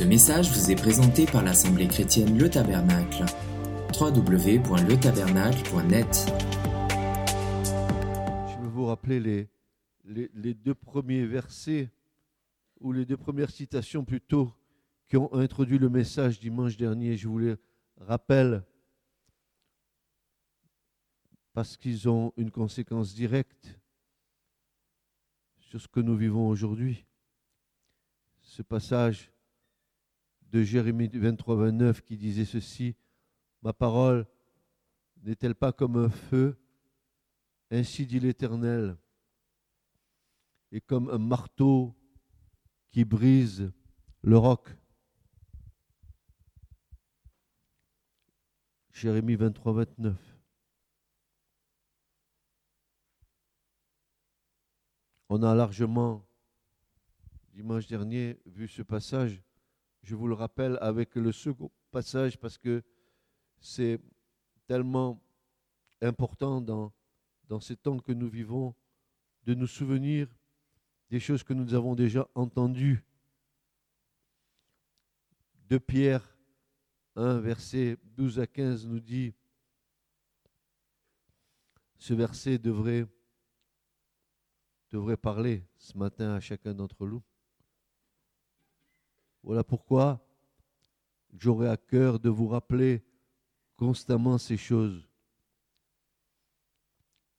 Ce message vous est présenté par l'Assemblée chrétienne Le Tabernacle. www.letabernacle.net Je vais vous rappeler les, les, les deux premiers versets, ou les deux premières citations plutôt, qui ont introduit le message dimanche dernier. Je vous les rappelle parce qu'ils ont une conséquence directe sur ce que nous vivons aujourd'hui. Ce passage de Jérémie 23, 29 qui disait ceci, Ma parole n'est-elle pas comme un feu? Ainsi dit l'Éternel, et comme un marteau qui brise le roc. Jérémie 23, 29. On a largement, dimanche dernier, vu ce passage. Je vous le rappelle avec le second passage parce que c'est tellement important dans, dans ces temps que nous vivons de nous souvenir des choses que nous avons déjà entendues. De Pierre 1, verset 12 à 15 nous dit, ce verset devrait, devrait parler ce matin à chacun d'entre nous. Voilà pourquoi j'aurai à cœur de vous rappeler constamment ces choses.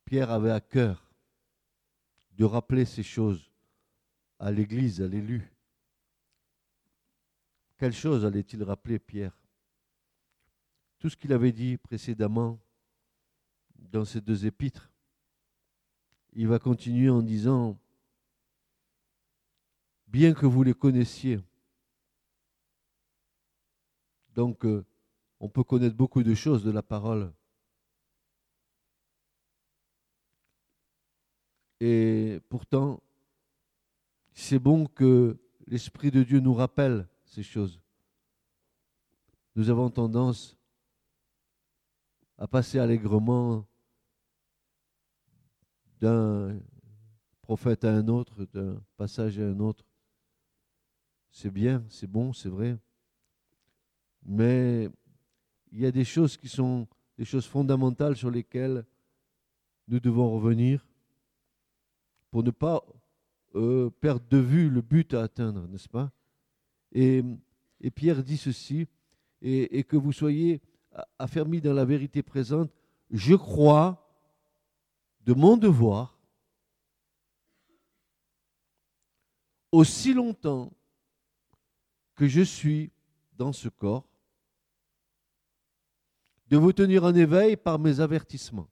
Pierre avait à cœur de rappeler ces choses à l'Église, à l'élu. Quelle chose allait-il rappeler, Pierre? Tout ce qu'il avait dit précédemment dans ces deux épîtres. Il va continuer en disant, bien que vous les connaissiez, donc euh, on peut connaître beaucoup de choses de la parole. Et pourtant, c'est bon que l'Esprit de Dieu nous rappelle ces choses. Nous avons tendance à passer allègrement d'un prophète à un autre, d'un passage à un autre. C'est bien, c'est bon, c'est vrai. Mais il y a des choses qui sont des choses fondamentales sur lesquelles nous devons revenir pour ne pas euh, perdre de vue le but à atteindre, n'est-ce pas? Et, Pierre dit ceci, et, et, que vous soyez affermis dans la vérité présente, je crois de mon devoir, aussi longtemps que je suis dans ce corps, de vous tenir en éveil par mes avertissements.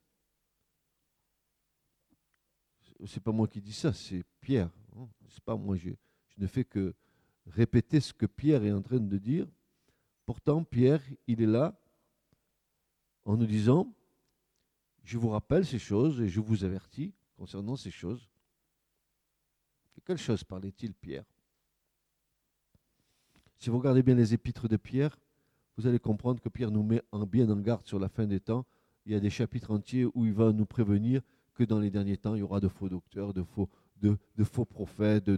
C'est pas moi qui dis ça, c'est Pierre. Hein. C'est pas moi. Je, je ne fais que répéter ce que Pierre est en train de dire. Pourtant, Pierre, il est là en nous disant Je vous rappelle ces choses et je vous avertis concernant ces choses. De quelle chose parlait-il, Pierre? Si vous regardez bien les épîtres de Pierre, vous allez comprendre que Pierre nous met en bien en garde sur la fin des temps. Il y a des chapitres entiers où il va nous prévenir que dans les derniers temps, il y aura de faux docteurs, de faux, de, faux prophètes.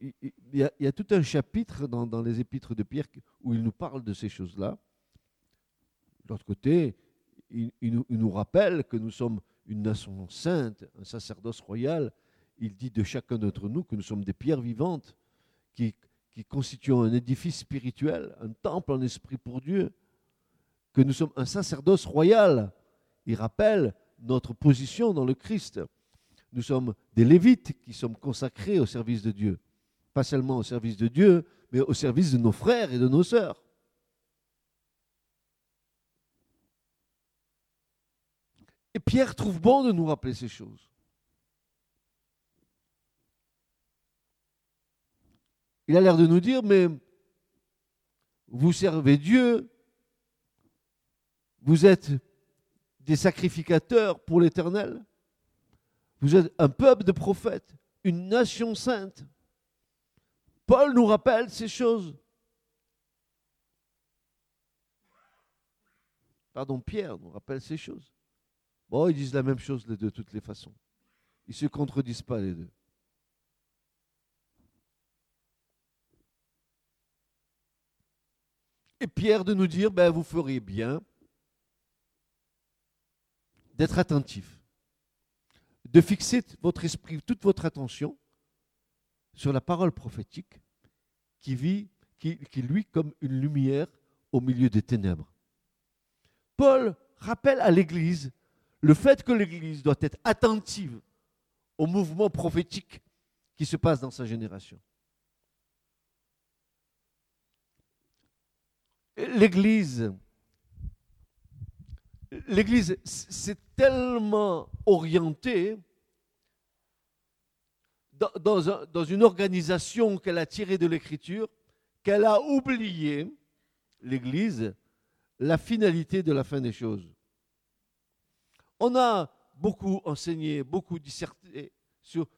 Il, y a, tout un chapitre dans, les épîtres de Pierre où il nous parle de ces choses-là. De l'autre côté, il, nous, il nous rappelle que nous sommes une nation sainte, un sacerdoce royal. Il dit de chacun d'entre nous que nous sommes des pierres vivantes qui, qui constituons un édifice spirituel, un temple en esprit pour Dieu, que nous sommes un sacerdoce royal. Il rappelle notre position dans le Christ. Nous sommes des Lévites qui sommes consacrés au service de Dieu. Pas seulement au service de Dieu, mais au service de nos frères et de nos sœurs. Et Pierre trouve bon de nous rappeler ces choses. Il a l'air de nous dire, mais vous servez Dieu, vous êtes des sacrificateurs pour l'Éternel, vous êtes un peuple de prophètes, une nation sainte. Paul nous rappelle ces choses. Pardon, Pierre nous rappelle ces choses. Bon, ils disent la même chose de toutes les façons. Ils ne se contredisent pas les deux. Et Pierre de nous dire, ben, vous feriez bien d'être attentif, de fixer votre esprit, toute votre attention sur la parole prophétique qui vit, qui, qui lui comme une lumière au milieu des ténèbres. Paul rappelle à l'Église le fait que l'Église doit être attentive au mouvement prophétique qui se passe dans sa génération. L'Église, s'est tellement orientée dans, une organisation qu'elle a tirée de l'Écriture qu'elle a oublié, l'Église, la finalité de la fin des choses. On a beaucoup enseigné, beaucoup disserté sur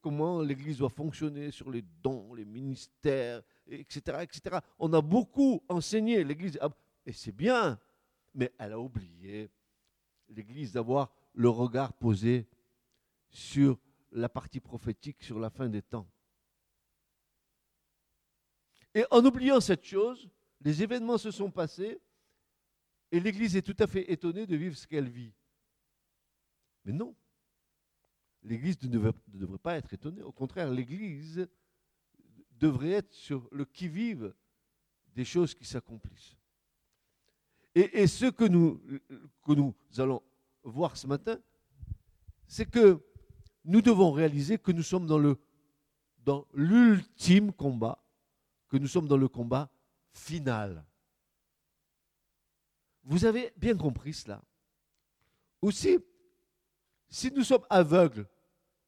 comment l'Église doit fonctionner, sur les dons, les ministères, etc., etc. On a beaucoup enseigné l'Église, et c'est bien, mais elle a oublié l'Église d'avoir le regard posé sur la partie prophétique, sur la fin des temps. Et en oubliant cette chose, les événements se sont passés et l'Église est tout à fait étonnée de vivre ce qu'elle vit. Mais non, l'Église ne devrait, pas être étonnée. Au contraire, l'Église devrait être sur le qui-vive des choses qui s'accomplissent. Et, ce que nous, allons voir ce matin, c'est que nous devons réaliser que nous sommes dans l'ultime combat, que nous sommes dans le combat final. Vous avez bien compris cela. Aussi, si nous sommes aveugles,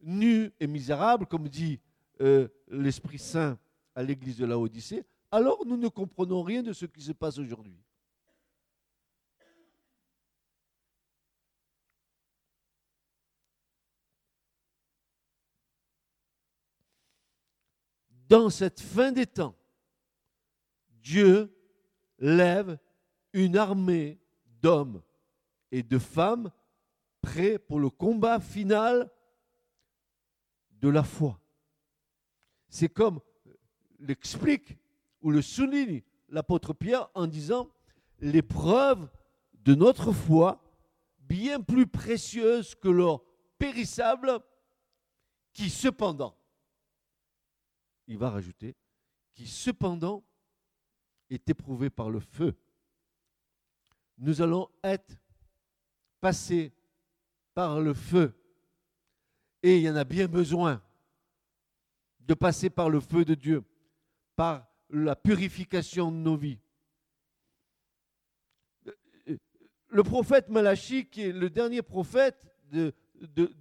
nus et misérables, comme dit euh, l'Esprit Saint à l'église de la Odyssée, alors nous ne comprenons rien de ce qui se passe aujourd'hui. Dans cette fin des temps, Dieu lève une armée d'hommes et de femmes prêts pour le combat final de la foi. C'est comme l'explique ou le souligne l'apôtre Pierre en disant l'épreuve de notre foi, bien plus précieuse que l'or périssable, qui cependant, il va rajouter, qui cependant est éprouvé par le feu. Nous allons être passés par le feu. Et il y en a bien besoin de passer par le feu de Dieu, par la purification de nos vies. Le prophète Malachi, qui est le dernier prophète de,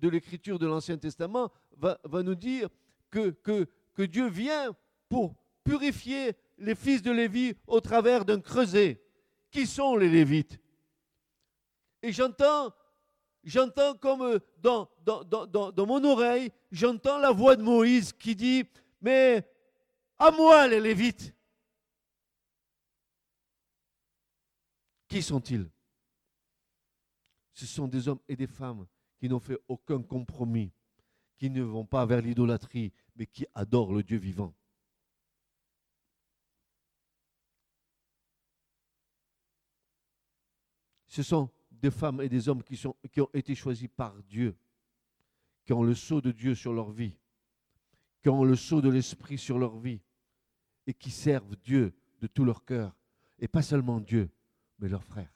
l'écriture de l'Ancien Testament, va, nous dire que Dieu vient pour purifier les fils de Lévi au travers d'un creuset. Qui sont les Lévites? Et j'entends j'entends comme euh, dans, dans, mon oreille, j'entends la voix de Moïse qui dit, mais à moi les Lévites. Qui sont-ils? Ce sont des hommes et des femmes qui n'ont fait aucun compromis, qui ne vont pas vers l'idolâtrie, mais qui adorent le Dieu vivant. Ce sont des femmes et des hommes qui, ont été choisis par Dieu, qui ont le sceau de Dieu sur leur vie, qui ont le sceau de l'Esprit sur leur vie, et qui servent Dieu de tout leur cœur, et pas seulement Dieu, mais leurs frères.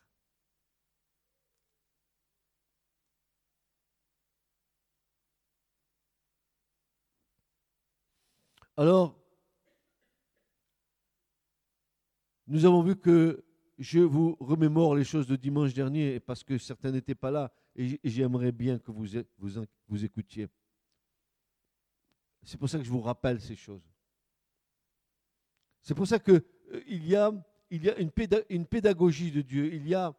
Alors, nous avons vu que je vous remémore les choses de dimanche dernier parce que certains n'étaient pas là et j'aimerais bien que vous, vous, écoutiez. C'est pour ça que je vous rappelle ces choses. C'est pour ça qu'il euh, y a, il y a une, pédagogie de Dieu, il y a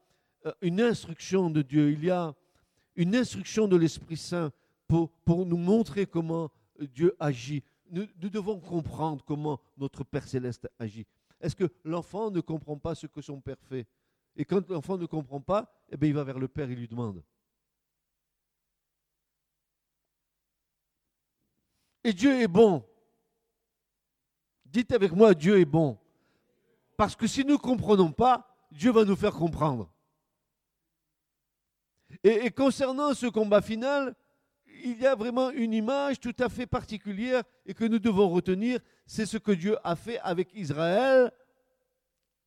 euh, une instruction de Dieu, il y a une instruction de l'Esprit Saint pour nous montrer comment Dieu agit. nous devons comprendre comment notre Père céleste agit. Est-ce que l'enfant ne comprend pas ce que son père fait? Et quand l'enfant ne comprend pas, eh bien, il va vers le père et lui demande. Et Dieu est bon. Dites avec moi, Dieu est bon. Parce que si nous ne comprenons pas, Dieu va nous faire comprendre. Et, concernant ce combat final, il y a vraiment une image tout à fait particulière et que nous devons retenir, c'est ce que Dieu a fait avec Israël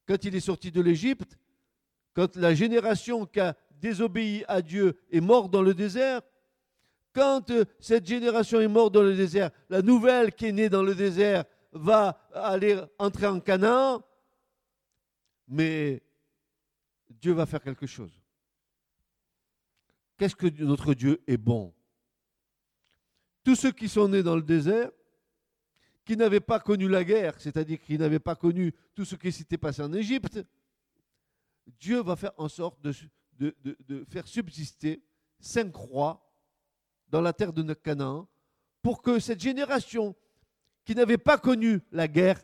quand il est sorti de l'Égypte, quand la génération qui a désobéi à Dieu est morte dans le désert, quand euh, cette génération est morte dans le désert, la nouvelle qui est née dans le désert va aller entrer en Canaan, mais Dieu va faire quelque chose. Qu'est-ce que notre Dieu est bon? Tous ceux qui sont nés dans le désert, qui n'avaient pas connu la guerre, c'est-à-dire qui n'avaient pas connu tout ce qui s'était passé en Égypte, Dieu va faire en sorte de, faire subsister cinq croix dans la terre de Canaan pour que cette génération qui n'avait pas connu la guerre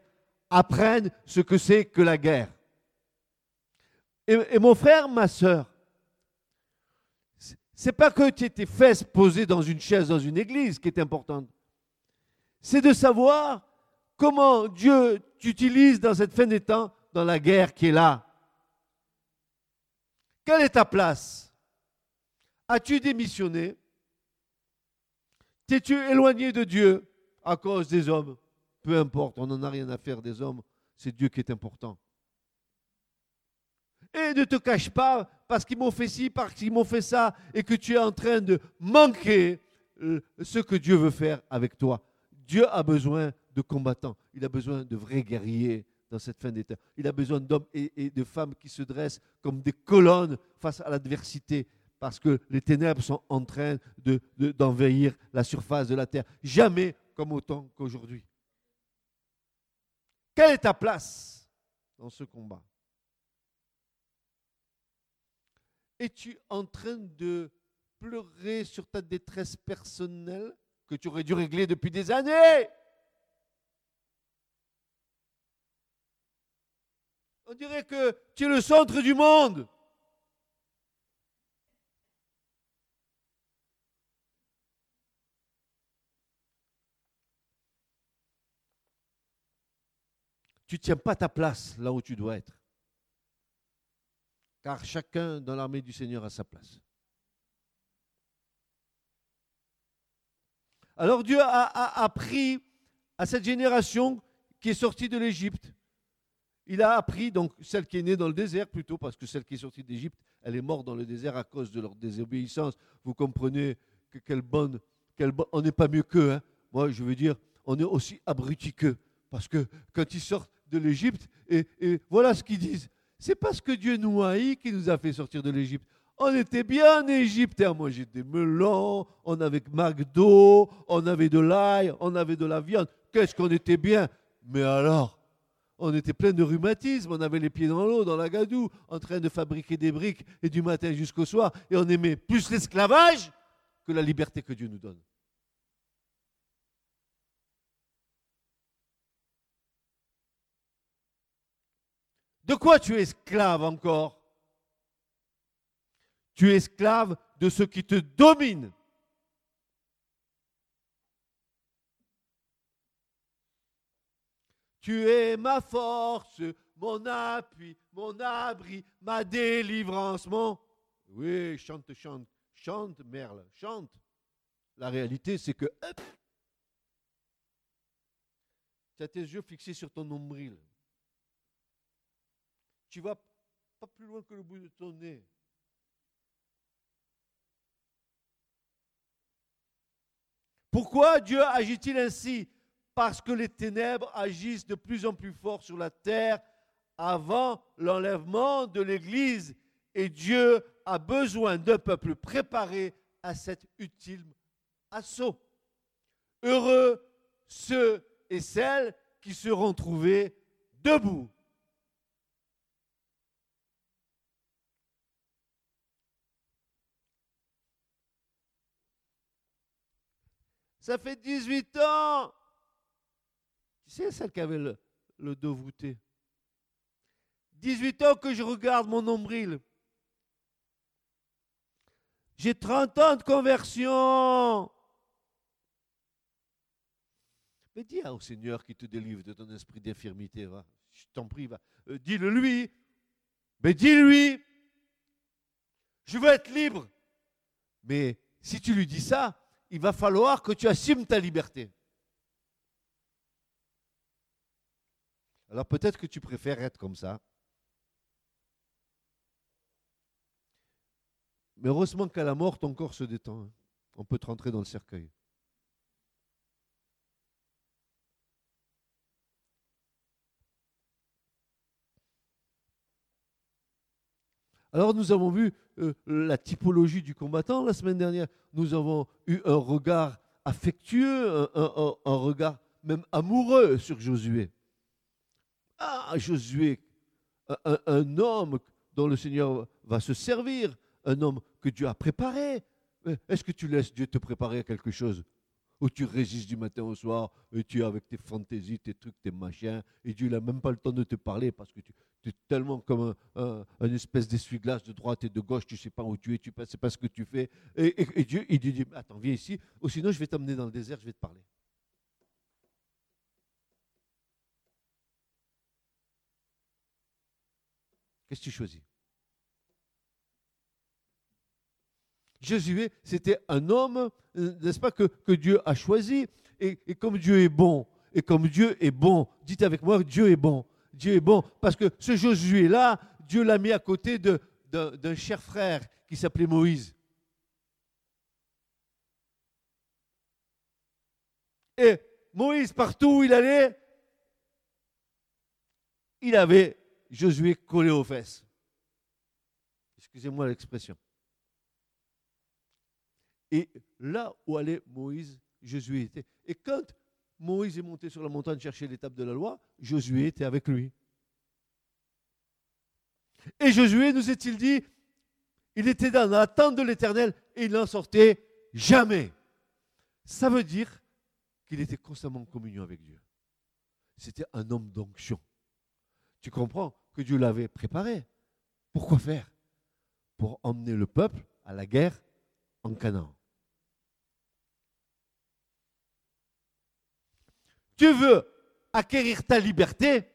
apprenne ce que c'est que la guerre. Et, mon frère, ma soeur, c'est pas que tu étais fesses posées dans une chaise dans une église qui est importante. C'est de savoir comment Dieu t'utilise dans cette fin des temps, dans la guerre qui est là. Quelle est ta place? As-tu démissionné? T'es-tu éloigné de Dieu à cause des hommes? Peu importe, on n'en a rien à faire des hommes, c'est Dieu qui est important. Et ne te cache pas parce qu'ils m'ont fait ci, parce qu'ils m'ont fait ça, et que tu es en train de manquer euh, ce que Dieu veut faire avec toi. Dieu a besoin de combattants, il a besoin de vrais guerriers dans cette fin des temps. Il a besoin d'hommes et, de femmes qui se dressent comme des colonnes face à l'adversité, parce que les ténèbres sont en train d'envahir la surface de la terre. Jamais comme autant qu'aujourd'hui. Quelle est ta place dans ce combat? Es-tu en train de pleurer sur ta détresse personnelle que tu aurais dû régler depuis des années? On dirait que tu es le centre du monde. Tu ne tiens pas ta place là où tu dois être. Car chacun dans l'armée du Seigneur a sa place. Alors Dieu a, appris à cette génération qui est sortie de l'Égypte il a appris, donc celle qui est née dans le désert plutôt, parce que celle qui est sortie d'Égypte, elle est morte dans le désert à cause de leur désobéissance. Vous comprenez que quelle bonne, on n'est pas mieux qu'eux. Hein. Moi, je veux dire, on est aussi abrutis qu'eux. Parce que quand ils sortent de l'Égypte, et, voilà ce qu'ils disent. C'est parce que Dieu nous haït qui nous a fait sortir de l'Égypte. On était bien en Égypte, on mangeait des melons, on avait McDo, on avait de l'ail, on avait de la viande. Qu'est-ce qu'on était bien? Mais alors, on était plein de rhumatisme, on avait les pieds dans l'eau, dans la gadoue, en train de fabriquer des briques et du matin jusqu'au soir, et on aimait plus l'esclavage que la liberté que Dieu nous donne. De quoi tu es esclave encore? Tu es esclave de ce qui te domine. Tu es ma force, mon appui, mon abri, ma délivrance. Oui, chante, chante, chante, Merle, chante. La réalité, c'est que... tu as tes yeux fixés sur ton nombril. Tu vas pas plus loin que le bout de ton nez. Pourquoi Dieu agit-il ainsi? Parce que les ténèbres agissent de plus en plus fort sur la terre avant l'enlèvement de l'Église. Et Dieu a besoin d'un peuple préparé à cet utile assaut. Heureux ceux et celles qui seront trouvés debout. Ça fait 18 ans c'est celle qui avait le, dos voûté. 18 ans que je regarde mon nombril. J'ai 30 ans de conversion. Mais dis au Seigneur qui te délivre de ton esprit d'infirmité. Je t'en prie. Euh, dis-le lui. Mais dis-lui. Je veux être libre. Mais si tu lui dis ça, il va falloir que tu assumes ta liberté. Alors peut-être que tu préfères être comme ça. Mais heureusement qu'à la mort, ton corps se détend. Hein. On peut te rentrer dans le cercueil. Alors nous avons vu euh, la typologie du combattant la semaine dernière. Nous avons eu un regard affectueux, un, regard même amoureux sur Josué. Ah, Josué, un, un, homme dont le Seigneur va se servir, un homme que Dieu a préparé. Est-ce que tu laisses Dieu te préparer à quelque chose? Où tu résistes du matin au soir, et tu es avec tes fantaisies, tes trucs, tes machins, et Dieu n'a même pas le temps de te parler parce que tu, es tellement comme un, espèce d'essuie-glace de droite et de gauche, tu ne sais pas où tu es, tu ne sais pas ce que tu fais. Et, Dieu, il dit, attends, viens ici, ou sinon je vais t'emmener dans le désert, je vais te parler. Qu'est-ce que tu choisis? Jésus, c'était un homme, euh, n'est-ce pas, que, Dieu a choisi. Et, comme Dieu est bon, et comme Dieu est bon, dites avec moi, Dieu est bon. Dieu est bon. Parce que ce Josué-là, Dieu l'a mis à côté d'un cher frère qui s'appelait Moïse. Et Moïse, partout où il allait, il avait Josué collé aux fesses. Excusez-moi l'expression. Et là où allait Moïse, Josué était. Et quand Moïse est monté sur la montagne chercher l'étape de la loi, Josué était avec lui. Et Josué, nous est-il dit, il était dans l'attente de l'éternel et il n'en sortait jamais. Ça veut dire qu'il était constamment en communion avec Dieu. C'était un homme d'onction. Tu comprends que Dieu l'avait préparé. Pourquoi faire? Pour emmener le peuple à la guerre en Canaan. Tu veux acquérir ta liberté,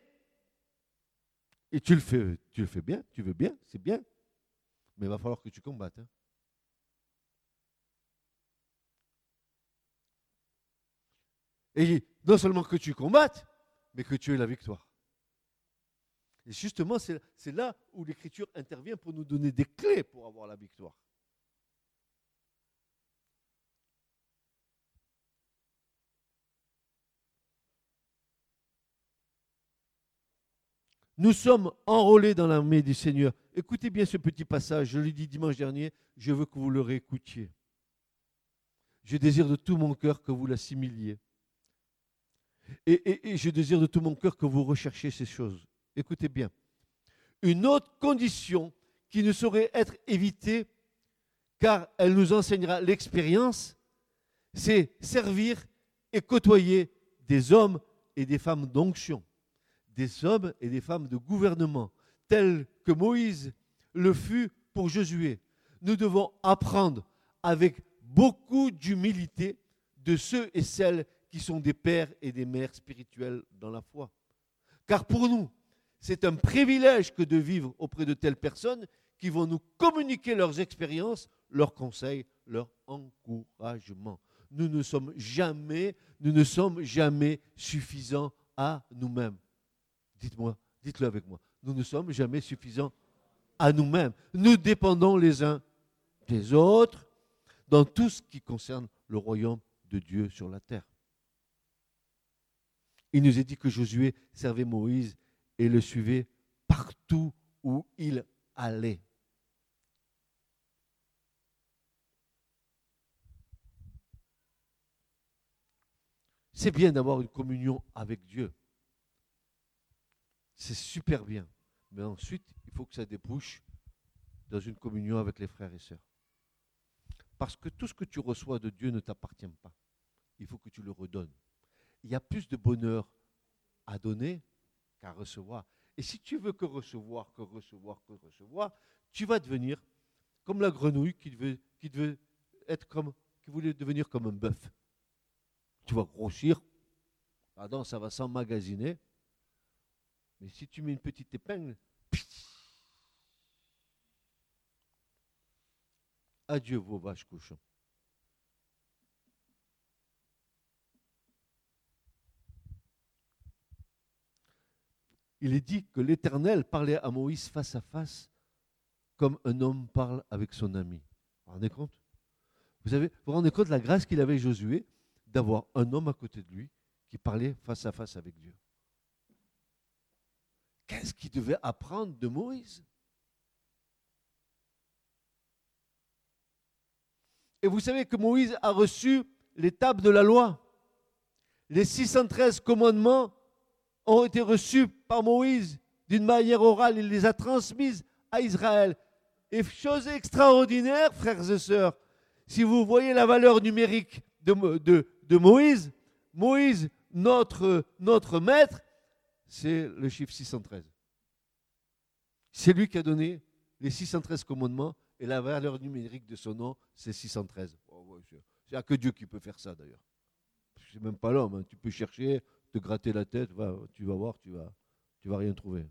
et tu le fais, tu le fais bien, tu veux bien, c'est bien, mais il va falloir que tu combattes. Hein. Et non seulement que tu combattes, mais que tu aies la victoire. Et justement, c'est là où l'Écriture intervient pour nous donner des clés pour avoir la victoire. Nous sommes enrôlés dans l'armée du Seigneur. Écoutez bien ce petit passage, je l'ai dit dimanche dernier, je veux que vous le réécoutiez. Je désire de tout mon cœur que vous l'assimiliez. Et, et, je désire de tout mon cœur que vous recherchiez ces choses. Écoutez bien. Une autre condition qui ne saurait être évitée, car elle nous enseignera l'expérience, c'est servir et côtoyer des hommes et des femmes d'onction des hommes et des femmes de gouvernement, tels que Moïse le fut pour Josué. Nous devons apprendre avec beaucoup d'humilité de ceux et celles qui sont des pères et des mères spirituels dans la foi. Car pour nous, c'est un privilège que de vivre auprès de telles personnes qui vont nous communiquer leurs expériences, leurs conseils, leurs encouragements. Nous ne sommes jamais, nous ne sommes jamais suffisants à nous-mêmes. Dites-moi, dites-le avec moi. Nous ne sommes jamais suffisants à nous-mêmes. Nous dépendons les uns des autres dans tout ce qui concerne le royaume de Dieu sur la terre. Il nous est dit que Josué servait Moïse et le suivait partout où il allait. C'est bien d'avoir une communion avec Dieu c'est super bien. Mais ensuite, il faut que ça débouche dans une communion avec les frères et sœurs. Parce que tout ce que tu reçois de Dieu ne t'appartient pas. Il faut que tu le redonnes. Il y a plus de bonheur à donner qu'à recevoir. Et si tu veux que recevoir, que recevoir, que recevoir, tu vas devenir comme la grenouille qui devait, qui devait être comme, qui voulait devenir comme un bœuf. Tu vas grossir pardon, ça va s'emmagasiner. Mais si tu mets une petite épingle, adieu vos vaches cochons. Il est dit que l'Éternel parlait à Moïse face à face comme un homme parle avec son ami. Vous vous rendez compte? Vous, avez, vous vous rendez compte de la grâce qu'il avait Josué d'avoir un homme à côté de lui qui parlait face à face avec Dieu? Qu'est-ce qu'il devait apprendre de Moïse? Et vous savez que Moïse a reçu l'étape de la loi. Les 613 commandements ont été reçus par Moïse d'une manière orale. Il les a transmises à Israël. Et chose extraordinaire, frères et sœurs, si vous voyez la valeur numérique de, Moïse, Moïse, notre maître, c'est le chiffre 613. C'est lui qui a donné les 613 commandements et la valeur numérique de son nom, c'est 613. Il n'y a que Dieu qui peut faire ça d'ailleurs. C'est même pas l'homme. Hein. Tu peux chercher, te gratter la tête, tu vas voir, tu vas, tu vas rien trouver.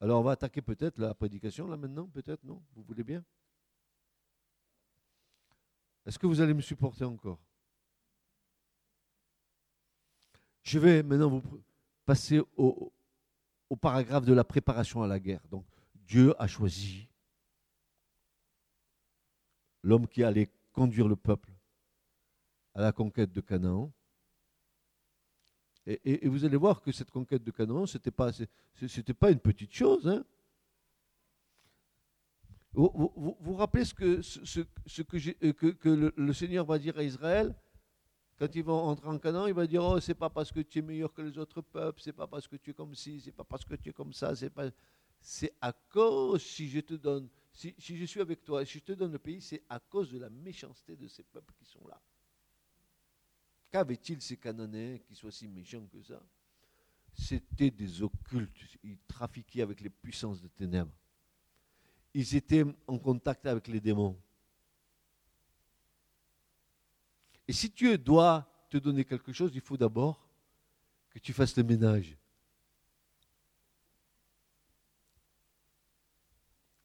Alors on va attaquer peut-être la prédication là maintenant, peut-être, non? Vous voulez bien? Est-ce que vous allez me supporter encore? Je vais maintenant vous passer au, paragraphe de la préparation à la guerre. Donc Dieu a choisi l'homme qui allait conduire le peuple à la conquête de Canaan. Et, vous allez voir que cette conquête de Canaan, ce n'était pas, pas une petite chose. Hein. Vous, vous, rappelez ce que, le, le, Seigneur va dire à Israël? Quand ils vont entrer en Canaan, il va dire Oh, c'est pas parce que tu es meilleur que les autres peuples, c'est pas parce que tu es comme ci, c'est pas parce que tu es comme ça, c'est pas. C'est à cause, si je te donne, si, si je suis avec toi, si je te donne le pays, c'est à cause de la méchanceté de ces peuples qui sont là. Qu'avaient-ils ces Cananéens qui soient si méchants que ça? C'était des occultes. Ils trafiquaient avec les puissances de ténèbres. Ils étaient en contact avec les démons. Et si Dieu doit te donner quelque chose, il faut d'abord que tu fasses le ménage.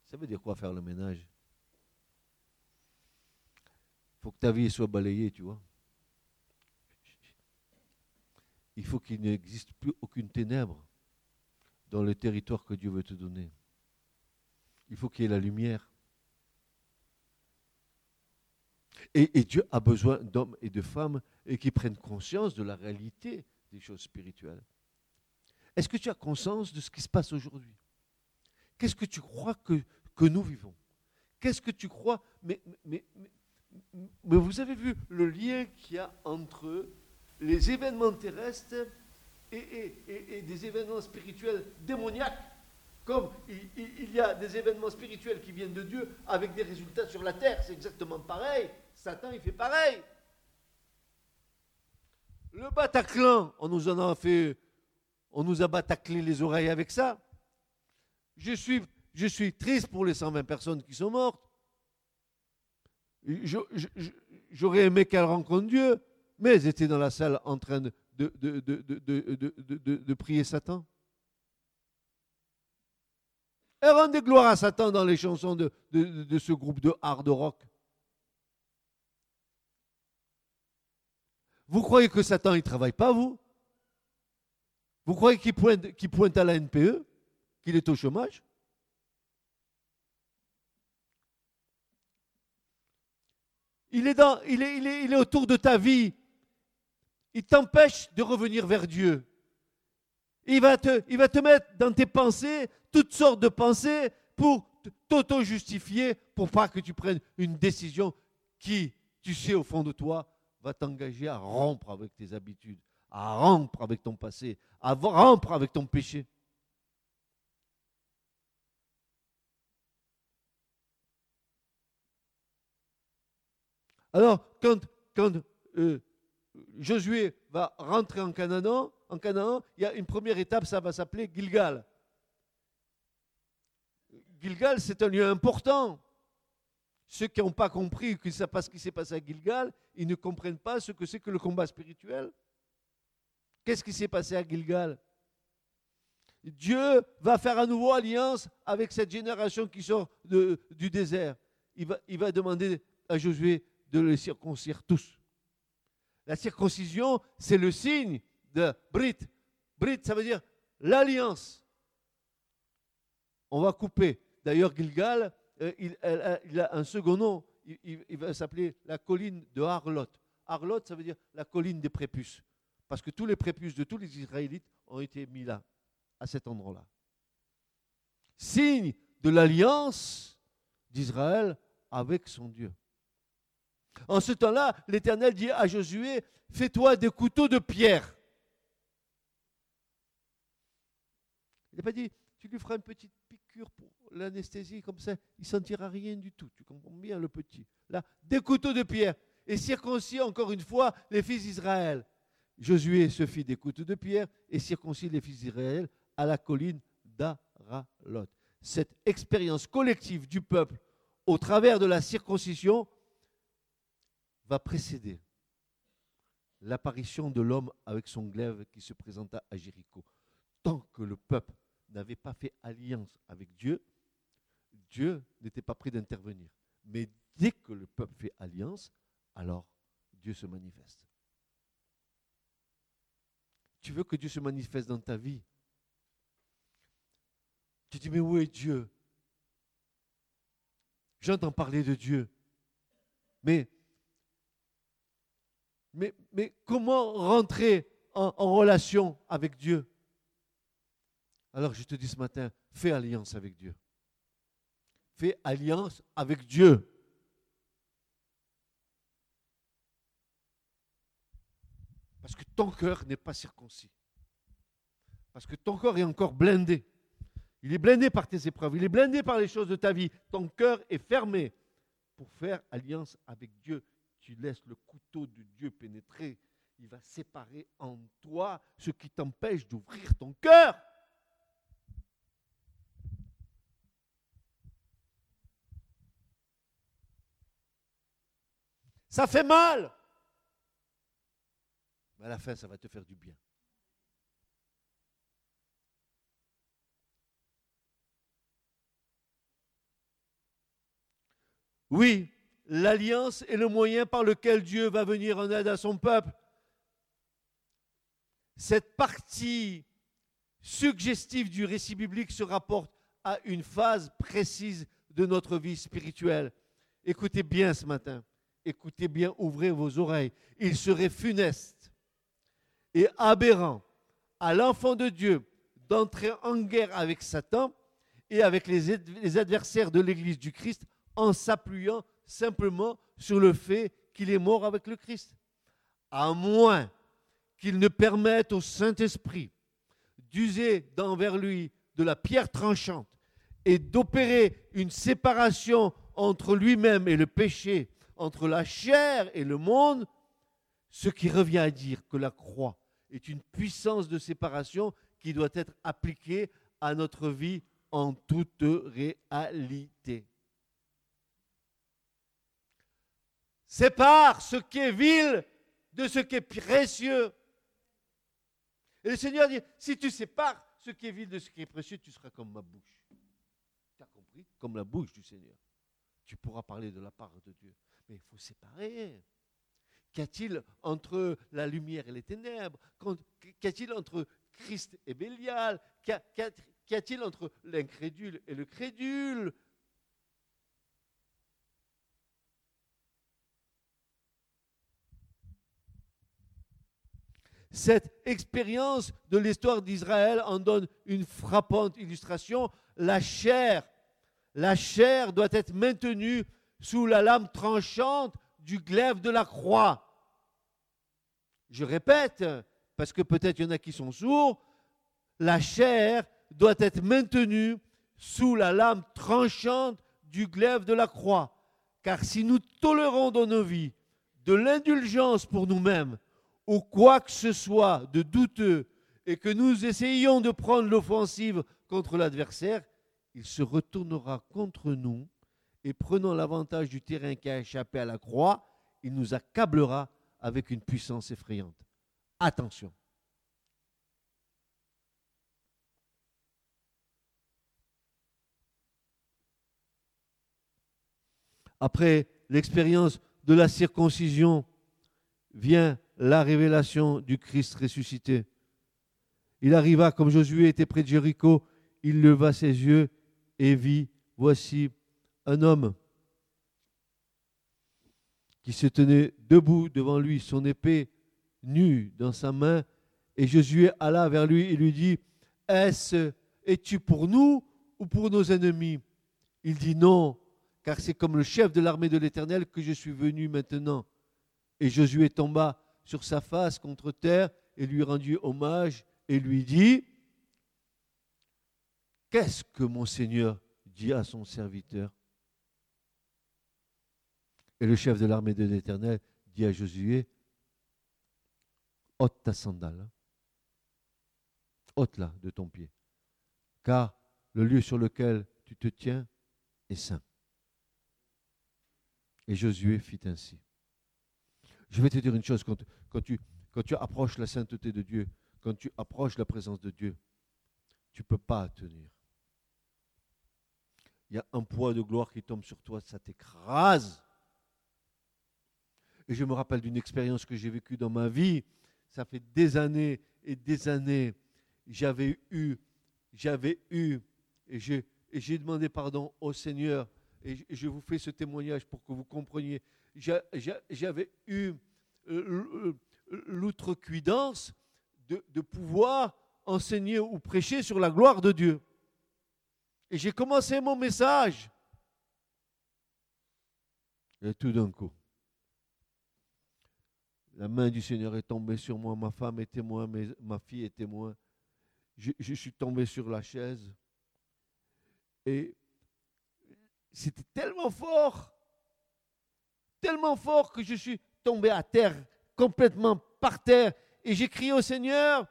Ça veut dire quoi faire le ménage? Il faut que ta vie soit balayée, tu vois. Il faut qu'il n'existe plus aucune ténèbre dans le territoire que Dieu veut te donner. Il faut qu'il y ait la lumière. Et, Dieu a besoin d'hommes et de femmes qui prennent conscience de la réalité des choses spirituelles. Est-ce que tu as conscience de ce qui se passe aujourd'hui? Qu'est-ce que tu crois que, que nous vivons? Qu'est-ce que tu crois? Mais, mais, mais, vous avez vu le lien qu'il y a entre les événements terrestres et, des événements spirituels démoniaques comme il, y a des événements spirituels qui viennent de Dieu avec des résultats sur la terre, c'est exactement pareil. Satan, il fait pareil. Le Bataclan, on nous en a fait, on nous a bataclé les oreilles avec ça. Je suis, je suis triste pour les 120 personnes qui sont mortes. J'aurais aimé qu'elles rencontrent Dieu, mais elles étaient dans la salle en train de, de, prier Satan. Elles rendaient gloire à Satan dans les chansons de, ce groupe de hard rock. Vous croyez que Satan, il ne travaille pas, vous? Vous croyez qu'il pointe, à la NPE Qu'il est au chômage? Il est, dans, il, est, il, est, autour de ta vie. Il t'empêche de revenir vers Dieu. Il va, te, il va te mettre dans tes pensées toutes sortes de pensées pour t'auto-justifier, pour pas que tu prennes une décision qui, tu sais au fond de toi, va t'engager à rompre avec tes habitudes, à rompre avec ton passé, à rompre avec ton péché. Alors, quand, quand euh, Josué va rentrer en Canaan, en Canaan, il y a une première étape, ça va s'appeler Gilgal. Gilgal, c'est un lieu important. Ceux qui n'ont pas compris que ça ce qui s'est passé à Gilgal, ils ne comprennent pas ce que c'est que le combat spirituel. Qu'est-ce qui s'est passé à Gilgal? Dieu va faire à nouveau alliance avec cette génération qui sort du désert. Il va, il va demander à Josué de les circoncire tous. La circoncision, c'est le signe de Brit. Brit, ça veut dire l'alliance. On va couper. D'ailleurs, Gilgal, euh, il, a un second nom. Il, va s'appeler la colline de Harlot. Harlot, ça veut dire la colline des prépuces. Parce que tous les prépuces de tous les Israélites ont été mis là, à cet endroit-là. Signe de l'alliance d'Israël avec son Dieu. En ce temps-là, l'Éternel dit à Josué, fais-toi des couteaux de pierre. Il n'a pas dit, tu lui feras une petite pour l'anesthésie, comme ça, il ne sentira rien du tout. Tu comprends bien le petit. Là, des couteaux de pierre. Et circoncis encore une fois les fils d'Israël. Josué se fit des couteaux de pierre et circoncis les fils d'Israël à la colline d'Aralot. Cette expérience collective du peuple au travers de la circoncision va précéder l'apparition de l'homme avec son glaive qui se présenta à Jéricho. Tant que le peuple n'avait pas fait alliance avec Dieu, Dieu n'était pas prêt d'intervenir. Mais dès que le peuple fait alliance, alors Dieu se manifeste. Tu veux que Dieu se manifeste dans ta vie? Tu dis, mais où est Dieu? J'entends parler de Dieu. Mais mais, comment rentrer en, relation avec Dieu? Alors je te dis ce matin, fais alliance avec Dieu. Fais alliance avec Dieu. Parce que ton cœur n'est pas circoncis. Parce que ton cœur est encore blindé. Il est blindé par tes épreuves. Il est blindé par les choses de ta vie. Ton cœur est fermé pour faire alliance avec Dieu tu laisses le couteau de Dieu pénétrer, il va séparer en toi ce qui t'empêche d'ouvrir ton cœur. Ça fait mal. Mais à la fin, ça va te faire du bien. Oui, l'alliance est le moyen par lequel Dieu va venir en aide à son peuple. Cette partie suggestive du récit biblique se rapporte à une phase précise de notre vie spirituelle. Écoutez bien ce matin, écoutez bien, ouvrez vos oreilles. Il serait funeste et aberrant à l'enfant de Dieu d'entrer en guerre avec Satan et avec les adversaires de l'Église du Christ en s'appuyant simplement sur le fait qu'il est mort avec le Christ. À moins qu'il ne permette au Saint-Esprit d'user d'envers lui de la pierre tranchante et d'opérer une séparation entre lui-même et le péché, entre la chair et le monde, ce qui revient à dire que la croix est une puissance de séparation qui doit être appliquée à notre vie en toute réalité. Sépare ce qui est vil de ce qui est précieux. Et le Seigneur dit, si tu sépares ce qui est vil de ce qui est précieux, tu seras comme ma bouche. Tu as compris? Comme la bouche du Seigneur. Tu pourras parler de la part de Dieu. Mais il faut séparer. Qu'y a-t-il entre la lumière et les ténèbres Qu'y a-t-il entre Christ et Bélial Qu'y a-t-il entre l'incrédule et le crédule Cette expérience de l'histoire d'Israël en donne une frappante illustration. La chair, la chair doit être maintenue sous la lame tranchante du glaive de la croix. Je répète, parce que peut-être il y en a qui sont sourds, la chair doit être maintenue sous la lame tranchante du glaive de la croix. Car si nous tolérons dans nos vies de l'indulgence pour nous-mêmes, ou quoi que ce soit de douteux et que nous essayions de prendre l'offensive contre l'adversaire, il se retournera contre nous et prenant l'avantage du terrain qui a échappé à la croix, il nous accablera avec une puissance effrayante. Attention. Après l'expérience de la circoncision, vient la révélation du Christ ressuscité. Il arriva comme Josué était près de Jéricho, il leva ses yeux et vit, voici un homme qui se tenait debout devant lui, son épée nue dans sa main, et Josué alla vers lui et lui dit, Est-ce, es-tu pour nous ou pour nos ennemis? Il dit non, car c'est comme le chef de l'armée de l'Éternel que je suis venu maintenant. Et Josué tomba sur sa face contre terre et lui rendit hommage et lui dit, Qu'est-ce que mon Seigneur dit à son serviteur? Et le chef de l'armée de l'Éternel dit à Josué, ôte ta sandale, ôte-la de ton pied, car le lieu sur lequel tu te tiens est saint. Et Josué fit ainsi. Je vais te dire une chose, quand, tu, tu approches la sainteté de Dieu, quand tu approches la présence de Dieu, tu ne peux pas tenir. Il y a un poids de gloire qui tombe sur toi, ça t'écrase. Et je me rappelle d'une expérience que j'ai vécue dans ma vie. Ça fait des années et des années. J'avais eu, j'avais eu, et j'ai demandé pardon au Seigneur et je vous fais ce témoignage pour que vous compreniez, j'avais eu euh, l'outrecuidance de, de pouvoir enseigner ou prêcher sur la gloire de Dieu. Et j'ai commencé mon message. Et tout d'un coup, la main du Seigneur est tombée sur moi, ma femme est témoin, ma fille est témoin. Je, je suis tombé sur la chaise. Et c'était tellement fort, tellement fort que je suis tombé à terre, complètement par terre, et j'ai crié au Seigneur.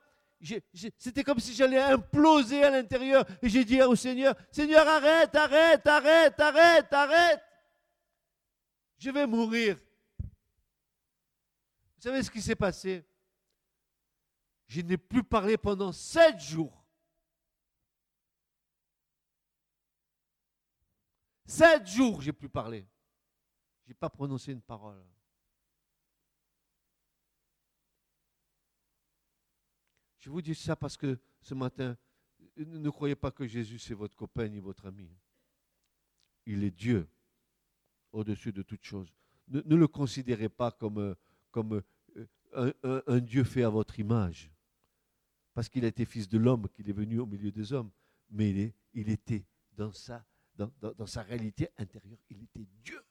C'était comme si j'allais imploser à l'intérieur. Et j'ai dit au Seigneur, Seigneur, arrête, arrête, arrête, arrête, arrête. Je vais mourir. Vous savez ce qui s'est passé? Je n'ai plus parlé pendant sept jours. Sept jours, j'ai plus parlé. Je n'ai pas prononcé une parole. Je vous dis ça parce que ce matin, ne croyez pas que Jésus c'est votre copain ni votre ami. Il est Dieu au-dessus de toute chose. Ne, le considérez pas comme, comme un, Dieu fait à votre image. Parce qu'il a été fils de l'homme, qu'il est venu au milieu des hommes. Mais il était dans sa dans, sa réalité intérieure. Il était Dieu.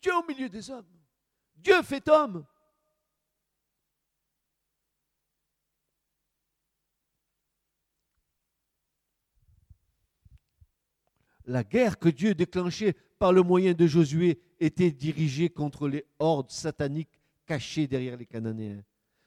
Dieu au milieu des hommes. Dieu fait homme. La guerre que Dieu déclenchait par le moyen de Josué était dirigée contre les hordes sataniques cachées derrière les Cananéens.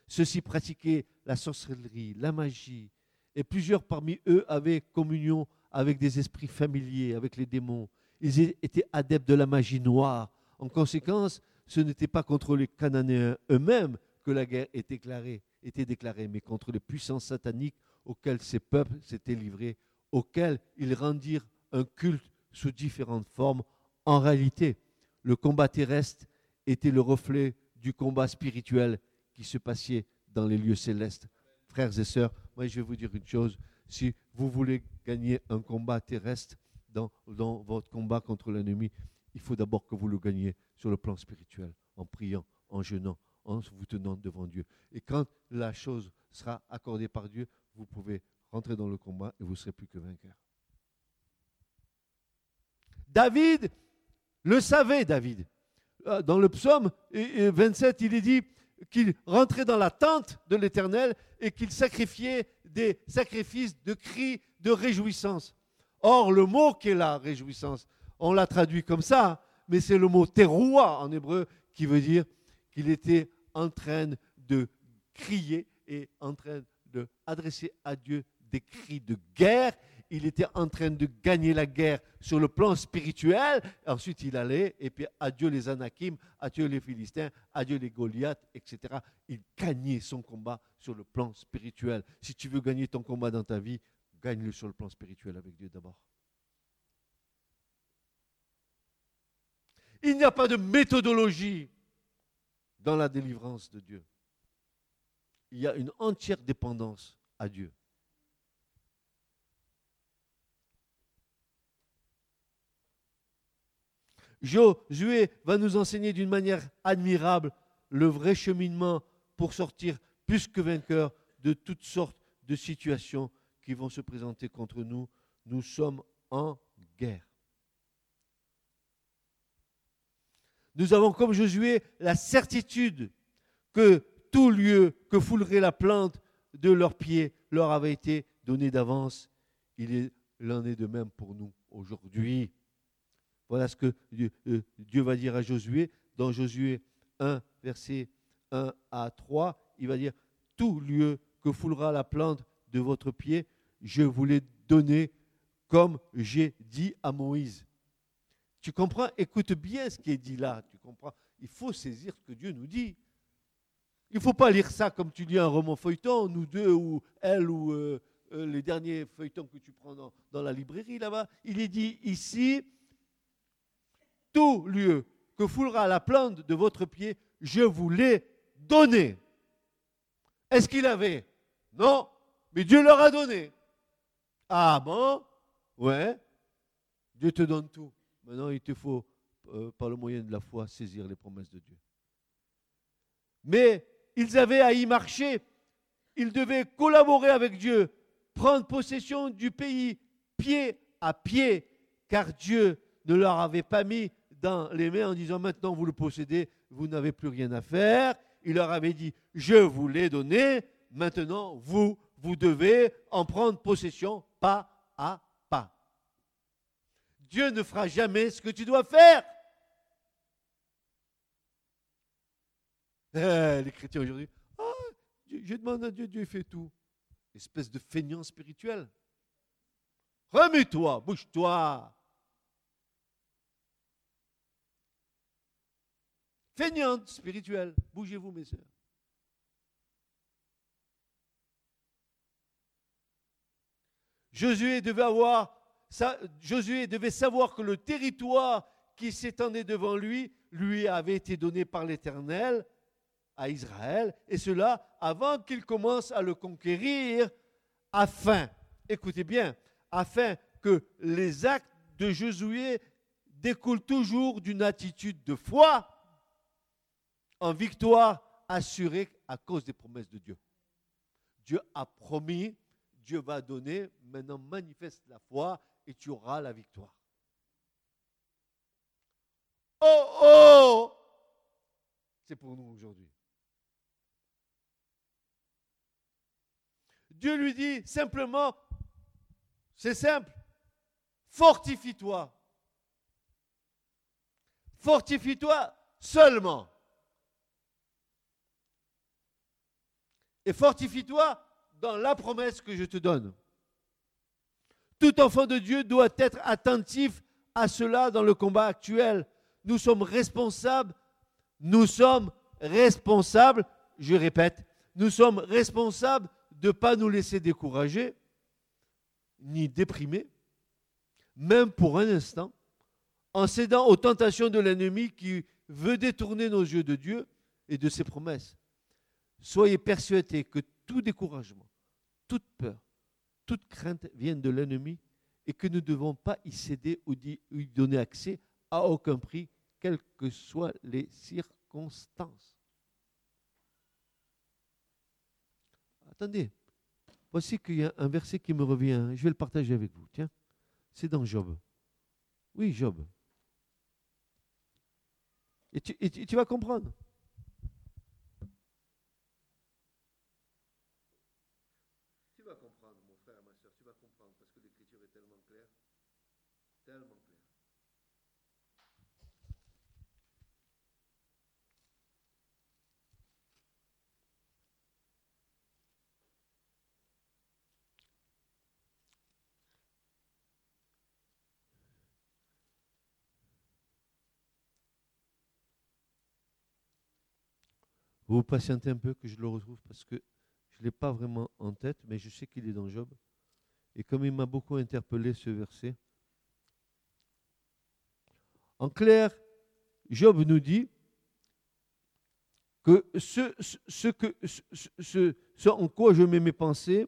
Ceux-ci pratiquaient la sorcellerie, la magie, et plusieurs parmi eux avaient communion avec des esprits familiers, avec les démons. Ils étaient adeptes de la magie noire. En conséquence, ce n'était pas contre les Cananéens eux-mêmes que la guerre était déclarée, était déclarée, mais contre les puissances sataniques auxquelles ces peuples s'étaient livrés, auxquels ils rendirent un culte sous différentes formes. En réalité, le combat terrestre était le reflet du combat spirituel qui se passait dans les lieux célestes. Frères et sœurs, moi je vais vous dire une chose, si vous voulez gagner un combat terrestre dans, votre combat contre l'ennemi, il faut d'abord que vous le gagniez sur le plan spirituel, en priant, en jeûnant, en vous tenant devant Dieu. Et quand la chose sera accordée par Dieu, vous pouvez rentrer dans le combat et vous serez plus que vainqueur. David le savait, David. Euh, dans le psaume 27, il est dit qu'il rentrait dans la tente de l'Éternel et qu'il sacrifiait des sacrifices de cris de réjouissance. Or, le mot qui est là, réjouissance, on l'a traduit comme ça, mais c'est le mot teroua en hébreu qui veut dire qu'il était en train de crier et en train d'adresser à Dieu des cris de guerre il était en train de gagner la guerre sur le plan spirituel. Ensuite, il allait, et puis adieu les Anakim, adieu les Philistins, adieu les Goliaths, etc. Il gagnait son combat sur le plan spirituel. Si tu veux gagner ton combat dans ta vie, gagne-le sur le plan spirituel avec Dieu d'abord. Il n'y a pas de méthodologie dans la délivrance de Dieu. Il y a une entière dépendance à Dieu. Josué va nous enseigner d'une manière admirable le vrai cheminement pour sortir plus que vainqueur de toutes sortes de situations qui vont se présenter contre nous. Nous sommes en guerre. Nous avons comme Josué la certitude que tout lieu que foulerait la plante de leurs pieds leur avait été donné d'avance. Il en est de même pour nous aujourd'hui. Voilà ce que euh, Dieu, va dire à Josué. Dans Josué 1, verset 1 à 3, il va dire, tout lieu que foulera la plante de votre pied, je vous l'ai donné comme j'ai dit à Moïse. Tu comprends? Écoute bien ce qui est dit là. Tu comprends? Il faut saisir ce que Dieu nous dit. Il ne faut pas lire ça comme tu lis un roman feuilleton, nous deux, ou elle, ou euh, euh, les derniers feuilletons que tu prends dans, dans la librairie là-bas. Il est dit ici, tout lieu que foulera la plante de votre pied, je vous l'ai donné. Est-ce qu'il avait? Non, mais Dieu leur a donné. Ah bon? Ouais. Dieu te donne tout. Maintenant, il te faut, euh, par le moyen de la foi, saisir les promesses de Dieu. Mais ils avaient à y marcher. Ils devaient collaborer avec Dieu, prendre possession du pays pied à pied, car Dieu ne leur avait pas mis dans les mains en disant maintenant vous le possédez, vous n'avez plus rien à faire. Il leur avait dit je vous l'ai donné, maintenant vous, vous devez en prendre possession pas à pas. Dieu ne fera jamais ce que tu dois faire. Eh, les chrétiens aujourd'hui, ah, je demande à Dieu, Dieu fait tout. Espèce de feignant spirituel. Remets-toi, bouge-toi. Feignante spirituelle. Bougez-vous, mes sœurs. Josué devait Josué devait savoir que le territoire qui s'étendait devant lui lui avait été donné par l'Éternel à Israël, et cela avant qu'il commence à le conquérir, afin, écoutez bien, afin que les actes de Josué découlent toujours d'une attitude de foi en victoire assurée à cause des promesses de Dieu. Dieu a promis, Dieu va donner, maintenant manifeste la foi et tu auras la victoire. Oh oh C'est pour nous aujourd'hui. Dieu lui dit simplement, c'est simple, fortifie-toi. Fortifie-toi seulement. Et fortifie-toi dans la promesse que je te donne. Tout enfant de Dieu doit être attentif à cela dans le combat actuel. Nous sommes responsables, nous sommes responsables, je répète, nous sommes responsables de ne pas nous laisser décourager, ni déprimer, même pour un instant, en cédant aux tentations de l'ennemi qui veut détourner nos yeux de Dieu et de ses promesses. Soyez persuadés que tout découragement, toute peur, toute crainte viennent de l'ennemi et que nous ne devons pas y céder ou y donner accès à aucun prix, quelles que soient les circonstances. Attendez, voici qu'il y a un verset qui me revient, je vais le partager avec vous. Tiens, c'est dans Job. Oui, Job. Et tu vas comprendre. Vous patientez un peu que je le retrouve parce que je ne l'ai pas vraiment en tête, mais je sais qu'il est dans Job. Et comme il m'a beaucoup interpellé ce verset, en clair, Job nous dit que ce en quoi je mets mes pensées,